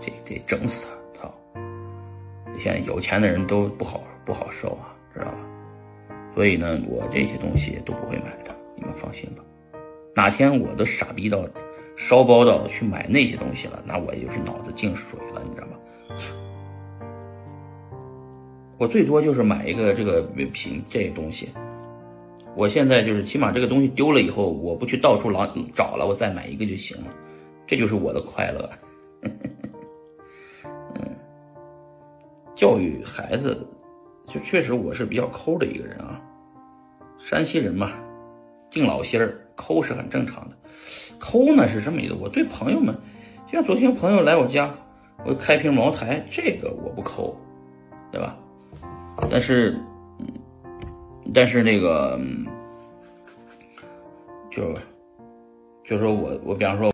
这得整死他！操！现在有钱的人都不好不好受啊，知道吧？所以呢，我这些东西都不会买的，你们放心吧。哪天我都傻逼到烧包到去买那些东西了，那我也就是脑子进水了，你知道吗？我最多就是买一个这个品这东西。我现在就是起码这个东西丢了以后，我不去到处老找了，我再买一个就行了，这就是我的快乐。嗯，教育孩子，就确实我是比较抠的一个人啊。山西人嘛，敬老心儿，抠是很正常的。抠呢是这么一个，我对朋友们，就像昨天朋友来我家，我开瓶茅台，这个我不抠，对吧？但是，但是那个，就，就说我我比方说。